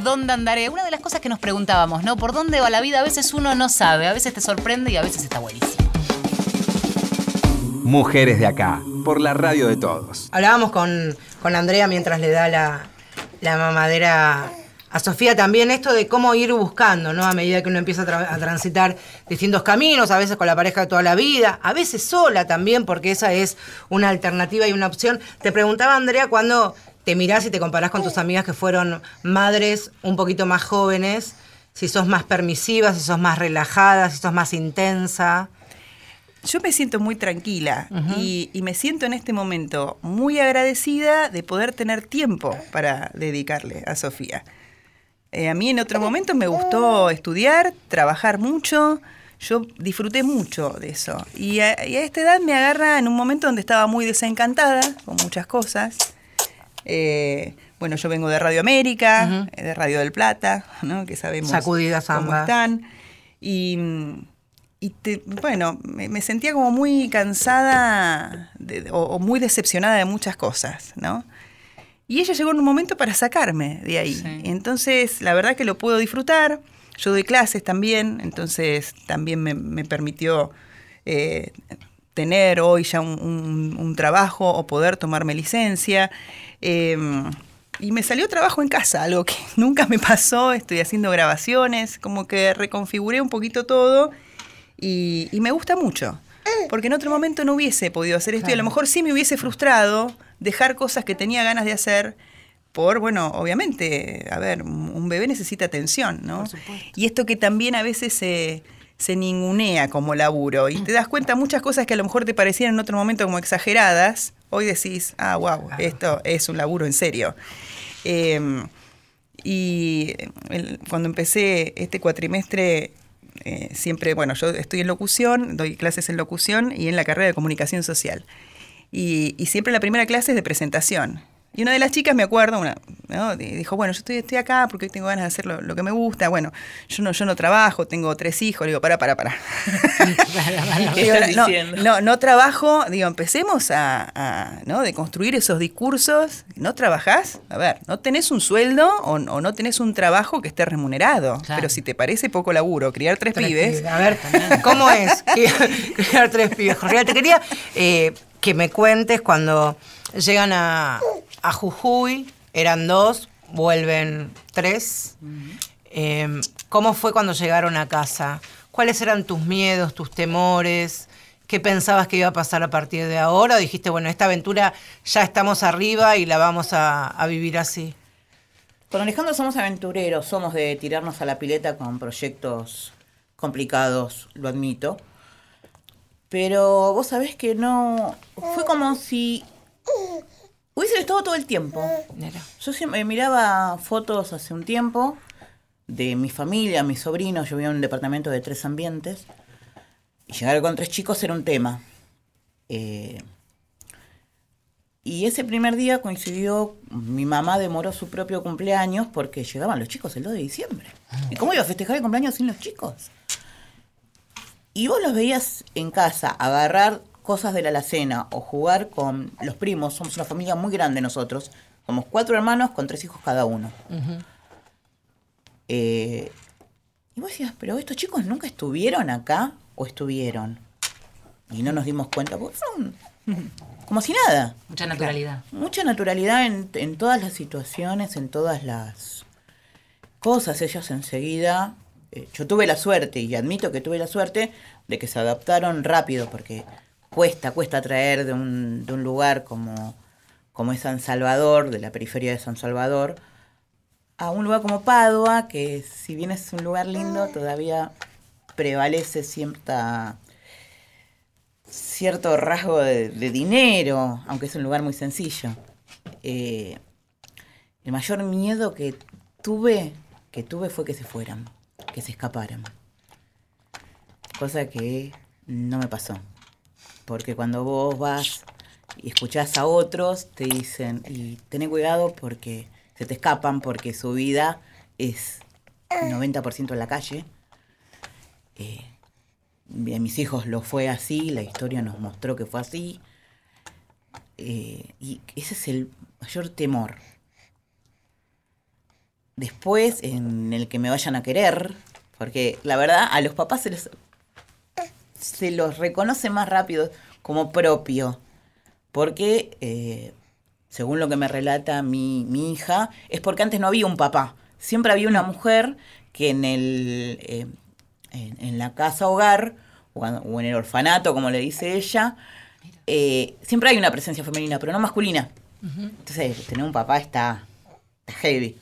O dónde andaré. Una de las cosas que nos preguntábamos, ¿no? ¿Por dónde va la vida? A veces uno no sabe, a veces te sorprende y a veces está buenísimo. Mujeres de acá, por la radio de todos. Hablábamos con, con Andrea mientras le da la, la mamadera a Sofía también esto de cómo ir buscando, ¿no? A medida que uno empieza a, a, transitar distintos caminos, a veces con la pareja de toda la vida, a veces sola también, porque esa es una alternativa y una opción. Te preguntaba, Andrea, cuando te mirás y te comparás con tus amigas que fueron madres un poquito más jóvenes, si sos más permisiva, si sos más relajada, si sos más intensa. Yo me siento muy tranquila y, me siento en este momento muy agradecida de poder tener tiempo para dedicarle a Sofía. Eh, a mí en otro momento me gustó estudiar, trabajar mucho, yo disfruté mucho de eso. Y a, y a esta edad me agarra en un momento donde estaba muy desencantada con muchas cosas eh, bueno, yo vengo de Radio América, eh, de Radio del Plata, ¿no? que sabemos Sacudidas cómo están. Y, bueno, me, sentía como muy cansada o, muy decepcionada de muchas cosas, ¿no? Y ella llegó en un momento para sacarme de ahí. Sí. Entonces, la verdad que lo puedo disfrutar. Yo doy clases también, entonces también me, me permitió eh, tener hoy ya un, un- un trabajo o poder tomarme licencia. Eh, y me salió trabajo en casa, algo que nunca me pasó. Estoy haciendo grabaciones, como que reconfiguré un poquito todo y, y me gusta mucho. Porque en otro momento no hubiese podido hacer esto y a lo mejor sí me hubiese frustrado dejar cosas que tenía ganas de hacer por, bueno, obviamente, a ver, un bebé necesita atención, ¿no? Y esto que también a veces se, se ningunea como laburo y te das cuenta muchas cosas que a lo mejor te parecían en otro momento como exageradas, hoy decís, ah, wow, esto es un laburo en serio. Em, y el- cuando empecé este cuatrimestre, eh, siempre, bueno, yo estoy en locución, doy clases en locución y en la carrera de comunicación social. Y, y siempre la primera clase es de presentación. Y una de las chicas, me acuerdo, una, dijo, bueno, yo estoy, estoy acá porque tengo ganas de hacer lo, lo que me gusta. Bueno, yo no, yo no trabajo, tengo tres hijos. Le digo, para, para, para. ¿Qué Digo, estás no, diciendo? no, no trabajo, digo, empecemos a, a, ¿no? de construir esos discursos. ¿No trabajás? A ver, no tenés un sueldo o, o no tenés un trabajo que esté remunerado. Claro. Pero si te parece poco laburo criar tres, Tres pibes, pibes. A ver, ¿cómo es criar tres pibes? Jorge, te quería eh, que me cuentes cuando llegan a, a Jujuy, eran dos, vuelven tres. Eh, ¿Cómo fue cuando llegaron a casa? ¿Cuáles eran tus miedos, tus temores? ¿Qué pensabas que iba a pasar a partir de ahora? ¿O dijiste, bueno, esta aventura ya estamos arriba y la vamos a, a vivir así? Con Alejandro somos aventureros, somos de tirarnos a la pileta con proyectos complicados, lo admito. Pero vos sabés que no. Fue como si hubiese estado todo el tiempo. Yo siempre miraba fotos hace un tiempo de mi familia, mis sobrinos. Yo vivía en un departamento de tres ambientes. Y llegar con tres chicos era un tema. Eh, y ese primer día coincidió, mi mamá demoró su propio cumpleaños porque llegaban los chicos el 2 de diciembre. ¿Y cómo iba a festejar el cumpleaños sin los chicos? Y vos los veías en casa agarrar cosas de la alacena o jugar con los primos. Somos una familia muy grande nosotros. Somos cuatro hermanos con tres hijos cada uno. Eh, y vos decías, pero estos chicos nunca estuvieron acá o estuvieron. Y no nos dimos cuenta, porque fueron como si nada. Mucha naturalidad. Mucha naturalidad en, en todas las situaciones, en todas las cosas. Ellos enseguida, eh, yo tuve la suerte, y admito que tuve la suerte, de que se adaptaron rápido, porque cuesta, cuesta traer de un, de un lugar como, como es San Salvador, de la periferia de San Salvador, a un lugar como Padua, que si bien es un lugar lindo, todavía prevalece cierta cierto rasgo de, dinero, aunque es un lugar muy sencillo. Eh, el mayor miedo que tuve, que tuve fue que se fueran, que se escaparan. Cosa que no me pasó. Porque cuando vos vas y escuchás a otros, te dicen, y tené cuidado porque se te escapan, porque su vida es 90% en la calle. Eh, a mis hijos lo fue así, la historia nos mostró que fue así. Eh, y ese es el mayor temor. Después, en el que me vayan a querer, porque la verdad a los papás se les se los reconoce más rápido como propio. Porque, eh, según lo que me relata mi, mi hija, es porque antes no había un papá. Siempre había una mujer que en el eh, en, en la casa hogar o, en- o en el orfanato, como le dice ella, eh, siempre hay una presencia femenina, pero no masculina. Entonces, tener un papá está, está heavy.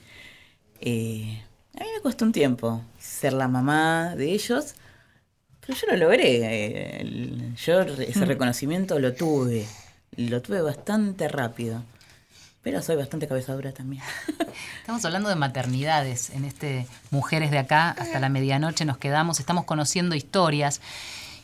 A mí me costó un tiempo ser la mamá de ellos, pero yo lo logré. eh, el- yo ese reconocimiento lo tuve. Lo tuve bastante rápido. Pero soy bastante cabezadura también. Estamos hablando de maternidades en este Mujeres de acá hasta la medianoche nos quedamos, estamos conociendo historias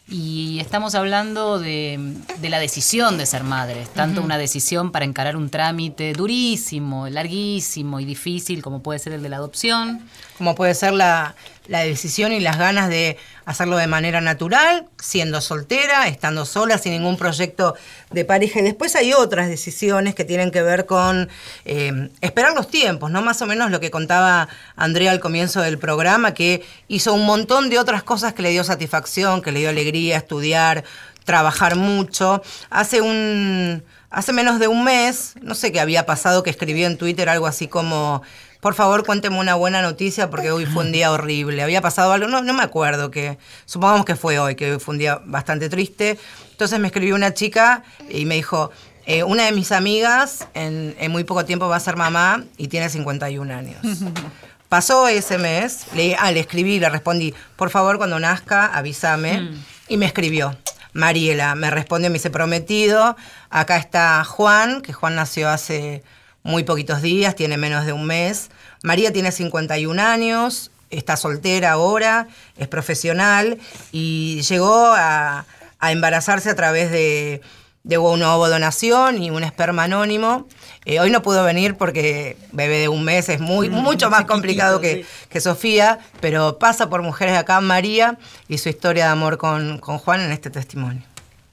y estamos hablando de, de la decisión de ser madres, tanto una decisión para encarar un trámite durísimo, larguísimo y difícil como puede ser el de la adopción, como puede ser la, decisión y las ganas de hacerlo de manera natural, siendo soltera, estando sola, sin ningún proyecto de pareja. Y después hay otras decisiones que tienen que ver con eh, esperar los tiempos, ¿no? Más o menos lo que contaba Andrea al comienzo del programa, que hizo un montón de otras cosas que le dio satisfacción, que le dio alegría, estudiar, trabajar mucho. Hace un. Hace menos de un mes, no sé qué había pasado, que escribió en Twitter algo así como por favor cuénteme una buena noticia porque hoy fue un día horrible. Había pasado algo, no, no me acuerdo, que supongamos que fue hoy, que hoy fue un día bastante triste. Entonces me escribió una chica y me dijo, eh, una de mis amigas en, muy poco tiempo va a ser mamá y tiene 51 años. Pasó ese mes, le, ah, le escribí, le respondí, por favor cuando nazca avísame. Mm. Y me escribió. Mariela me respondió, me dice prometido. Acá está Juan, que Juan nació hace muy poquitos días, tiene menos de un mes. María tiene 51 años, está soltera ahora, es profesional y llegó a, embarazarse a través de, de una ovodonación y un esperma anónimo. Eh, hoy no pudo venir porque bebé de un mes es muy, mm, mucho más complicado que, que, Sofía, pero pasa por Mujeres de Acá, María, y su historia de amor con, con Juan en este testimonio.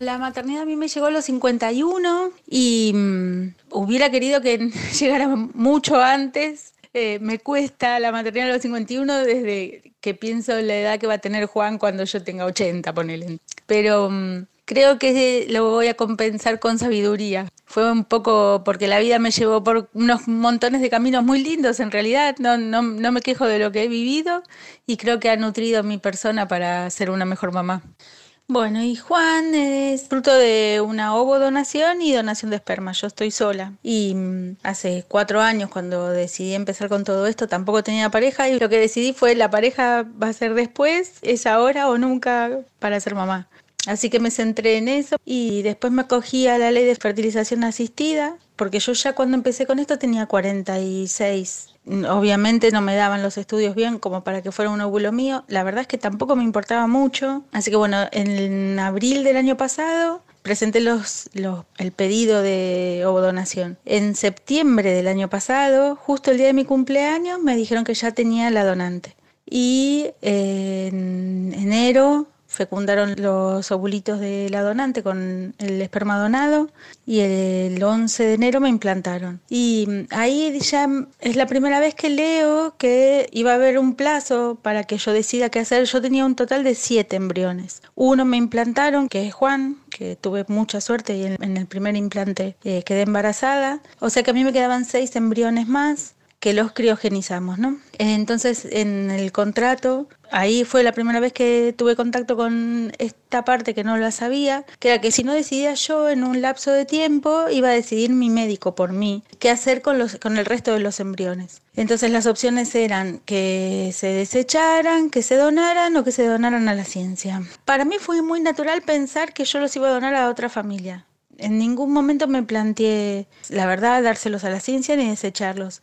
La maternidad a mí me llegó a los 51 y mm, hubiera querido que llegara mucho antes. Eh, me cuesta la maternidad a los 51 desde que pienso en la edad que va a tener Juan cuando yo tenga 80, ponele. Pero mm, creo que lo voy a compensar con sabiduría. Fue un poco porque la vida me llevó por unos montones de caminos muy lindos en realidad. No, no, no me quejo de lo que he vivido y creo que ha nutrido mi persona para ser una mejor mamá. Bueno, y Juan es fruto de una ovodonación y donación de esperma. Yo estoy sola. Y mm, hace cuatro años, cuando decidí empezar con todo esto, tampoco tenía pareja. Y lo que decidí fue: la pareja va a ser después, es ahora o nunca para ser mamá. Así que me centré en eso y después me acogí a la ley de fertilización asistida, porque yo ya cuando empecé con esto tenía 46 Obviamente no me daban los estudios bien como para que fuera un óvulo mío. La verdad es que tampoco me importaba mucho. Así que bueno, en abril del año pasado presenté los, el pedido de ovodonación. En septiembre del año pasado, justo el día de mi cumpleaños, me dijeron que ya tenía la donante. Y en enero fecundaron los ovulitos de la donante con el esperma donado y el 11 de enero me implantaron. Y ahí ya es la primera vez que leo que iba a haber un plazo para que yo decida qué hacer. Yo tenía un total de siete embriones. Uno me implantaron, que es Juan, que tuve mucha suerte y en, el primer implante eh, quedé embarazada. O sea que a mí me quedaban seis embriones más que los criogenizamos, ¿no? Entonces, en el contrato, ahí fue la primera vez que tuve contacto con esta parte que no la sabía, que era que si no decidía yo en un lapso de tiempo, iba a decidir mi médico por mí qué hacer con, los, con el resto de los embriones. Entonces las opciones eran que se desecharan, que se donaran o que se donaran a la ciencia. Para mí fue muy natural pensar que yo los iba a donar a otra familia. En ningún momento me planteé, la verdad, dárselos a la ciencia ni desecharlos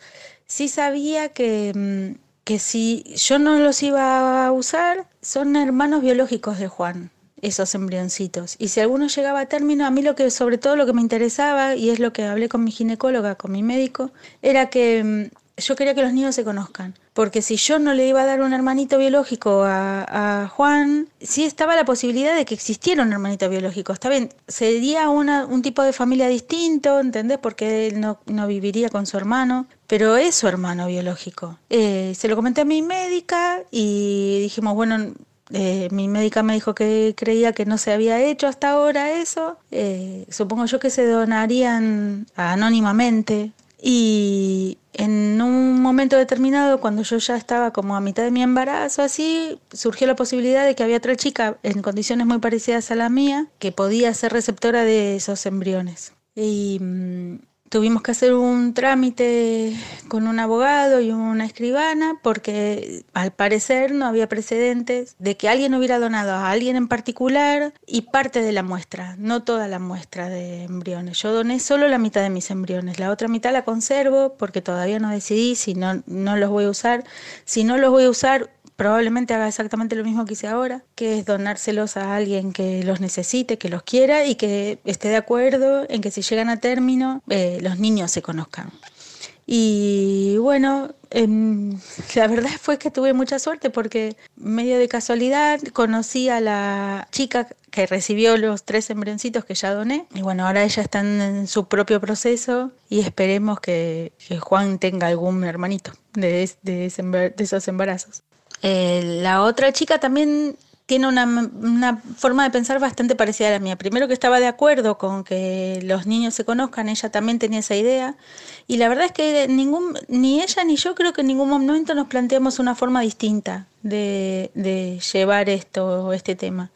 sí sabía que, mm, que si yo no los iba a usar, son hermanos biológicos de Juan esos embrioncitos. Y si alguno llegaba a término, a mí lo que sobre todo lo que me interesaba, y es lo que hablé con mi ginecóloga, con mi médico, era que mm, yo quería que los niños se conozcan. Porque si yo no le iba a dar un hermanito biológico a, Juan, sí estaba la posibilidad de que existiera un hermanito biológico. Está bien, sería una, un tipo de familia distinto, ¿entendés? Porque él no, viviría con su hermano, pero es su hermano biológico. Eh, se lo comenté a mi médica y dijimos, bueno, eh, mi médica me dijo que creía que no se había hecho hasta ahora eso. Eh, supongo yo que se donarían anónimamente y en un momento determinado, cuando yo ya estaba como a mitad de mi embarazo, así, surgió la posibilidad de que había otra chica en condiciones muy parecidas a la mía que podía ser receptora de esos embriones. Y mm, tuvimos que hacer un trámite con un abogado y una escribana porque al parecer no había precedentes de que alguien hubiera donado a alguien en particular y parte de la muestra, no toda la muestra de embriones. Yo doné solo la mitad de mis embriones, la otra mitad la conservo porque todavía no decidí si no, no los voy a usar. Si no los voy a usar, probablemente haga exactamente lo mismo que hice ahora, que es donárselos a alguien que los necesite, que los quiera y que esté de acuerdo en que si llegan a término, eh, los niños se conozcan. Y bueno, em, la verdad fue que tuve mucha suerte porque medio de casualidad conocí a la chica que recibió los tres embrioncitos que ya doné. Y bueno, ahora ella está en su propio proceso y esperemos que, Juan tenga algún hermanito de, de, esos embarazos. Eh, la otra chica también tiene una, forma de pensar bastante parecida a la mía. Primero que estaba de acuerdo con que los niños se conozcan, ella también tenía esa idea. Y la verdad es que ningún, ni ella ni yo creo que en ningún momento nos planteamos una forma distinta de, de llevar esto, este tema.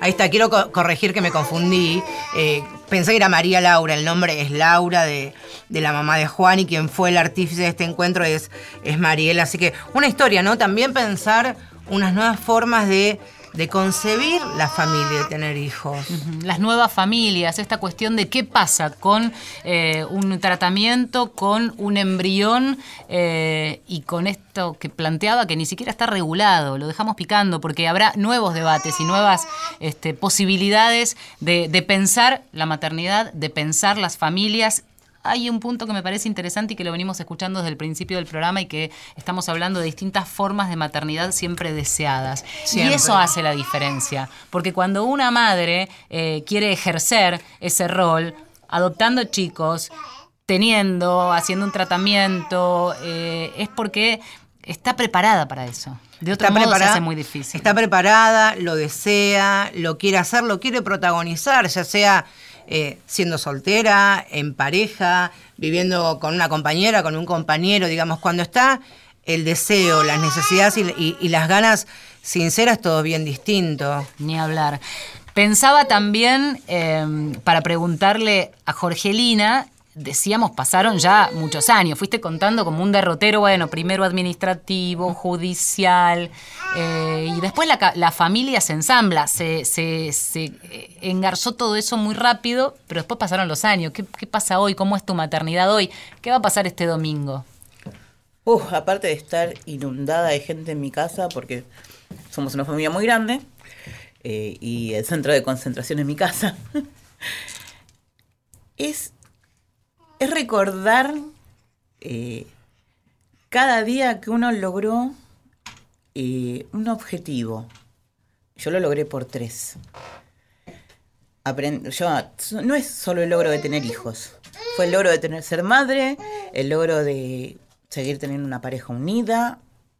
Ahí está, quiero corregir que me confundí. Eh, pensé que era María Laura, el nombre es Laura de, la mamá de Juan y quien fue el artífice de este encuentro es, es Mariela. Así que una historia, ¿no? También pensar unas nuevas formas de de concebir la familia, de tener hijos. Las nuevas familias, esta cuestión de qué pasa con eh, un tratamiento, con un embrión eh, y con esto que planteaba que ni siquiera está regulado, lo dejamos picando porque habrá nuevos debates y nuevas este, posibilidades de, de pensar la maternidad, de pensar las familias hay un punto que me parece interesante y que lo venimos escuchando desde el principio del programa y que estamos hablando de distintas formas de maternidad siempre deseadas. Y eso hace la diferencia, porque cuando una madre eh, quiere ejercer ese rol, adoptando chicos, teniendo, haciendo un tratamiento, eh, es porque está preparada para eso. De otra manera se hace muy difícil. Está preparada, lo desea, lo quiere hacer, lo quiere protagonizar, ya sea eh, siendo soltera, en pareja, viviendo con una compañera, con un compañero, digamos, cuando está el deseo, las necesidades y, las ganas sinceras, todo bien distinto. Ni hablar. Pensaba también, eh, para preguntarle a Jorgelina, decíamos, pasaron ya muchos años. Fuiste contando como un derrotero, bueno, primero administrativo, judicial, eh, y después la, familia se ensambla, se, eh, engarzó todo eso muy rápido, pero después pasaron los años. ¿Qué, pasa hoy? ¿Cómo es tu maternidad hoy? ¿Qué va a pasar este domingo? Uf, aparte de estar inundada de gente en mi casa, porque somos una familia muy grande, eh, y el centro de concentración es mi casa, es es recordar eh, cada día que uno logró eh, un objetivo. Yo lo logré por tres. yo, no es solo el logro de tener hijos. Fue el logro de tener ser madre, el logro de seguir teniendo una pareja unida,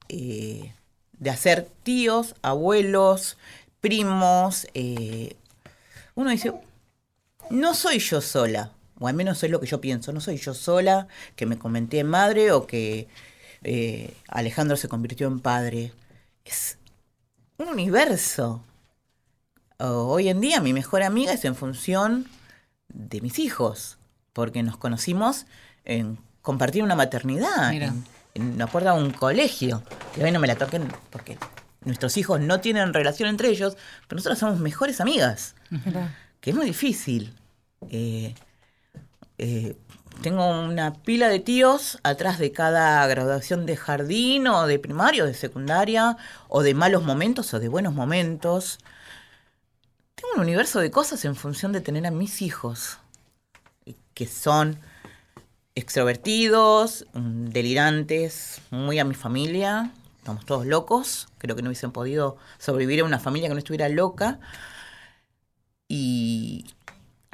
eh, de hacer tíos, abuelos, primos. uno dice, no soy yo sola o al menos es lo que yo pienso, no soy yo sola que me comenté en madre o que eh, Alejandro se convirtió en padre. Es un universo. Hoy en día mi mejor amiga es en función de mis hijos, porque nos conocimos en compartir una maternidad, en, en, la puerta de un colegio. Que hoy no me la toquen porque nuestros hijos no tienen relación entre ellos, pero nosotros somos mejores amigas, que es muy difícil. Eh, eh, tengo una pila de tíos atrás de cada graduación de jardín o de primario, de secundaria, o de malos momentos o de buenos momentos. Tengo un universo de cosas en función de tener a mis hijos, que son extrovertidos, delirantes, muy a mi familia. Estamos todos locos. Creo que no hubiesen podido sobrevivir a una familia que no estuviera loca. Y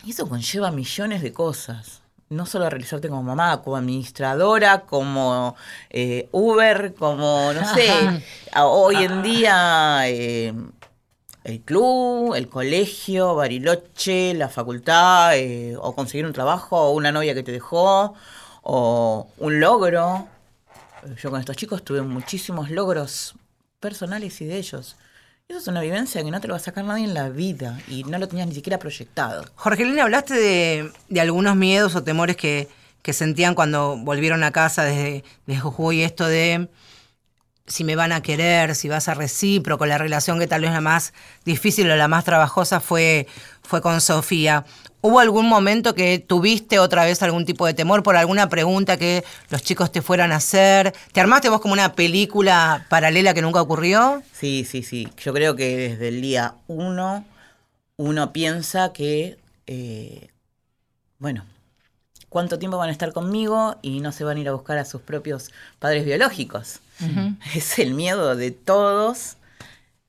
y eso conlleva millones de cosas. No solo a realizarte como mamá, como administradora, como eh, Uber, como, no sé, hoy en día eh, el club, el colegio, Bariloche, la facultad, eh, o conseguir un trabajo, o una novia que te dejó, o un logro. Yo con estos chicos tuve muchísimos logros personales y de ellos. Eso es una vivencia que no te lo va a sacar nadie en la vida y no lo tenías ni siquiera proyectado. Jorgelina, hablaste de, algunos miedos o temores que, sentían cuando volvieron a casa desde, desde Jujuy, esto de si me van a querer, si vas a recíproco, la relación que tal vez la más difícil o la más trabajosa fue, fue con Sofía. ¿Hubo algún momento que tuviste otra vez algún tipo de temor por alguna pregunta que los chicos te fueran a hacer? ¿Te armaste vos como una película paralela que nunca ocurrió? Sí, sí, sí. Yo creo que desde el día uno uno piensa que eh, bueno, ¿cuánto tiempo van a estar conmigo y no se van a ir a buscar a sus propios padres biológicos? Es el miedo de todos,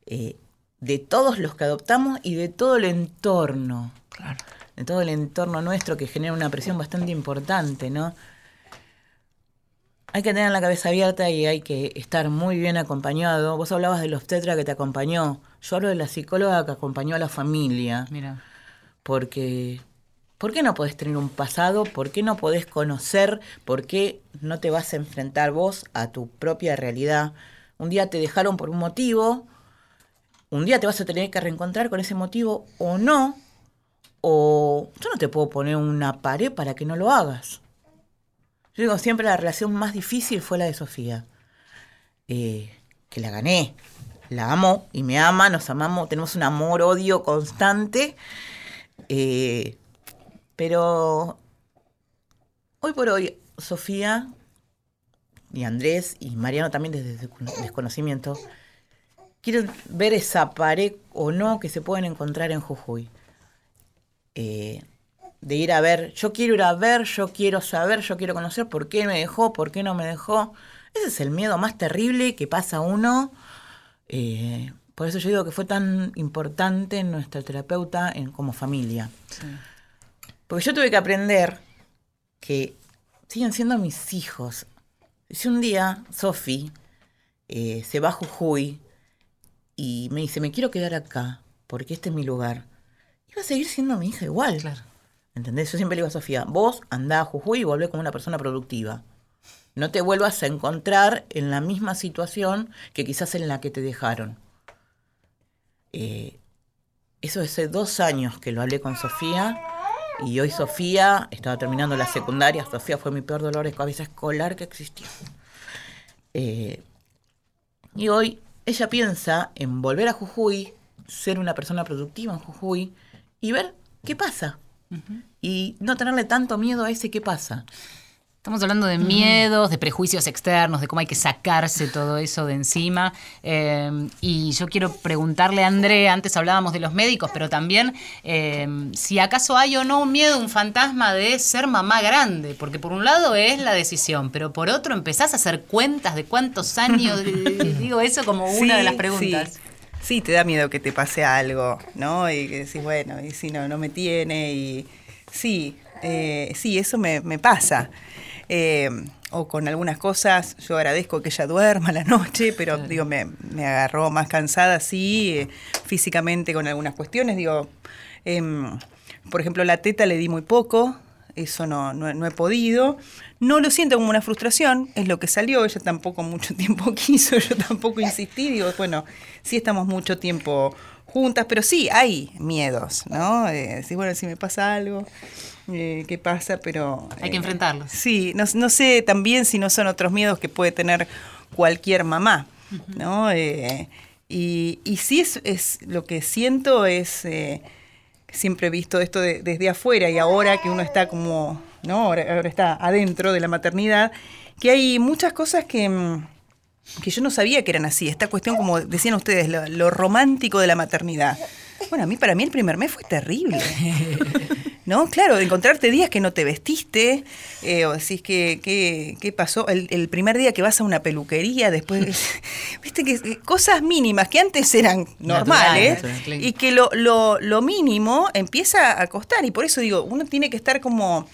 eh, de todos los que adoptamos y de todo el entorno. De todo el entorno nuestro que genera una presión bastante importante, ¿no? Hay que tener la cabeza abierta y hay que estar muy bien acompañado. Vos hablabas del obstetra que te acompañó. Yo hablo de la psicóloga que acompañó a la familia. Mira. Porque, ¿por qué no podés tener un pasado? ¿Por qué no podés conocer? ¿Por qué no te vas a enfrentar vos a tu propia realidad? Un día te dejaron por un motivo, un día te vas a tener que reencontrar con ese motivo o no, o yo no te puedo poner una pared para que no lo hagas. Yo digo, siempre la relación más difícil fue la de Sofía. Eh, que la gané. La amo y me ama, nos amamos, tenemos un amor-odio constante. Eh, pero hoy por hoy, Sofía y Andrés y Mariano también desde desconocimiento, quieren ver esa pared o no que se pueden encontrar en Jujuy. Eh, de ir a ver, yo quiero ir a ver, yo quiero saber, yo quiero conocer por qué me dejó, por qué no me dejó. Ese es el miedo más terrible que pasa uno. Eh, por eso yo digo que fue tan importante nuestra terapeuta en, como familia. Porque yo tuve que aprender que siguen siendo mis hijos. Si un día Sofi eh, se va a Jujuy y me dice, me quiero quedar acá porque este es mi lugar, iba a seguir siendo mi hija igual. Claro. ¿Entendés? Yo siempre le digo a Sofía, vos andá a Jujuy y volvé como una persona productiva. No te vuelvas a encontrar en la misma situación que quizás en la que te dejaron. Eh, eso hace dos años que lo hablé con Sofía y hoy Sofía estaba terminando la secundaria. Sofía fue mi peor dolor de cabeza escolar que existió. Eh, y hoy ella piensa en volver a Jujuy, ser una persona productiva en Jujuy y ver qué pasa. Y no tenerle tanto miedo a ese qué pasa. Estamos hablando de miedos, de prejuicios externos, de cómo hay que sacarse todo eso de encima. Eh, y yo quiero preguntarle a André, antes hablábamos de los médicos, pero también eh, si acaso hay o no un miedo, un fantasma de ser mamá grande, porque por un lado es la decisión, pero por otro empezás a hacer cuentas de cuántos años, digo eso como una de las preguntas. Sí. Sí. te da miedo que te pase algo, ¿no? Y que decís, bueno, y si no, no me tiene, y sí, eh, sí, eso me, me pasa. Eh, o con algunas cosas, yo agradezco que ella duerma la noche, pero digo, me, agarró más cansada, sí, eh, físicamente con algunas cuestiones, digo, em, por ejemplo, la teta le di muy poco, eso no, no, he podido. No lo siento como una frustración, es lo que salió, ella tampoco mucho tiempo quiso, yo tampoco insistí, digo, bueno, sí estamos mucho tiempo juntas, pero sí hay miedos, ¿no? Eh, decir, bueno, si me pasa algo, eh, qué pasa, pero... Hay que eh, enfrentarlos. Sí, no, sé también si no son otros miedos que puede tener cualquier mamá, ¿no? Eh, y, y, sí es, es, lo que siento es, siempre he visto esto desde afuera y ahora que uno está como, ¿no? Ahora, está adentro de la maternidad, que hay muchas cosas que mm, que yo no sabía que eran así. Esta cuestión, como decían ustedes, lo, romántico de la maternidad. Bueno, a mí, para mí el primer mes fue terrible. ¿No? Claro, de encontrarte días que no te vestiste, eh, o decís que, qué pasó. El, primer día que vas a una peluquería, después, viste que cosas mínimas que antes eran normales y que lo, lo, lo mínimo empieza a costar. Y por eso digo, uno tiene que estar como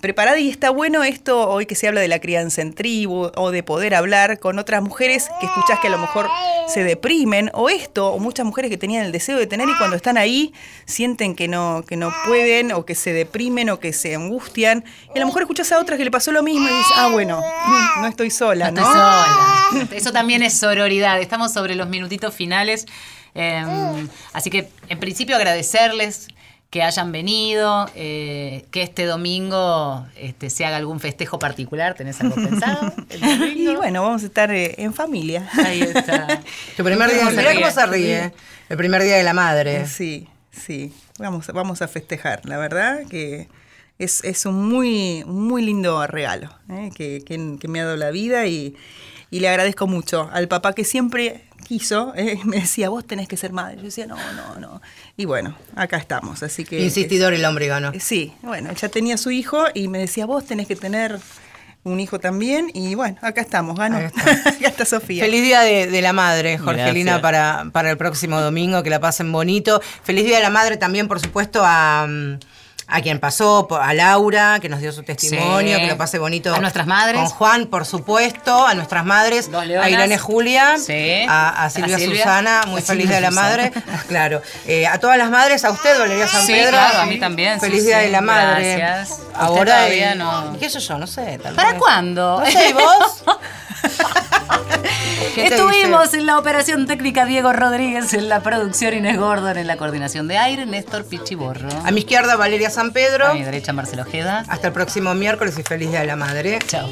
preparada y está bueno esto hoy que se habla de la crianza en tribu o de poder hablar con otras mujeres que escuchás que a lo mejor se deprimen o esto o muchas mujeres que tenían el deseo de tener y cuando están ahí sienten que no que no pueden o que se deprimen o que se angustian. Y a lo mejor escuchás a otras que le pasó lo mismo y dices ah bueno no estoy sola no, estoy sola eso también es sororidad. Estamos sobre los minutitos finales em, así que en principio agradecerles que hayan venido, eh, que este domingo este, se haga algún festejo particular. ¿Tenés algo pensado? y bueno, vamos a estar eh, en familia. Ahí está. Tu primer día, mirá cómo se ríe. El primer día de la madre. Eh, sí, sí. Vamos, vamos a festejar. La verdad que es, es un muy, muy lindo regalo que, que, me ha dado la vida y, y le agradezco mucho al papá que siempre quiso, eh, me decía, vos tenés que ser madre. Yo decía, no, no, no. Y bueno, acá estamos, así que... Insistidor el hombre ganó. Eh, Sí, bueno, ella tenía su hijo y me decía, vos tenés que tener un hijo también. Y bueno, acá estamos, ganó. Está. acá está Sofía. Feliz Día de, de la Madre, Jorgelina, para, para el próximo domingo, que la pasen bonito. Feliz Día de la Madre también, por supuesto, a, mm, a quien pasó, a Laura, que nos dio su testimonio, Sí. que lo pase bonito. A nuestras madres. Con Juan, por supuesto, a nuestras madres, a. Irene Julia, Sí. a, a Silvia, A Silvia. Susana, muy A feliz Silvia Día de la Susana. Madre. Claro. Eh, a todas las madres, a usted, Valeria San Sí, Pedro. claro, a mí también, Feliz Día de la Madre. Gracias. Usted Ahora todavía y- no. ¿y ¿Qué sé yo? No sé. tal ¿Para cuándo? No sé, ¿y vos? ¿Qué te Estuvimos dice? en la operación técnica Diego Rodríguez, en la producción Inés Gordon, en la coordinación de aire Néstor Pichiborro. A mi izquierda, Valeria San Pedro. A mi derecha Marcelo Ojeda. Hasta el próximo miércoles y feliz Día de la Madre. Chao.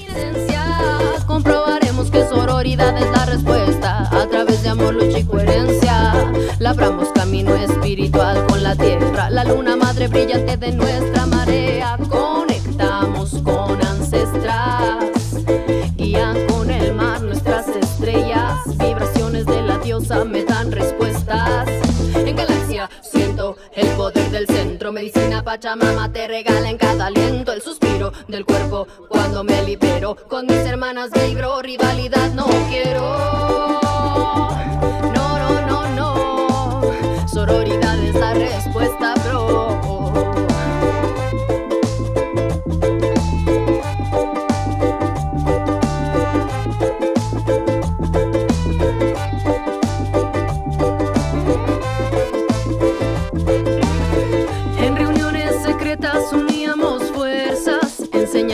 Comprobaremos que sororidad es la respuesta a través de amor, lucha y coherencia. Labramos camino espiritual con la tierra, la luna madre brillante de nuestra marea. Conectamos con ancestras, Medicina Pachamama te regala en cada aliento el suspiro del cuerpo cuando me libero. Con mis hermanas vibro, rivalidad no quiero. No, no, no, no. Sororidad es la respuesta,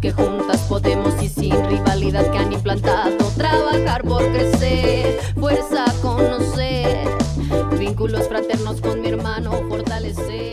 Que juntas podemos y sin rivalidad que han implantado trabajar por crecer, fuerza conocer, vínculos fraternos con mi hermano fortalecer.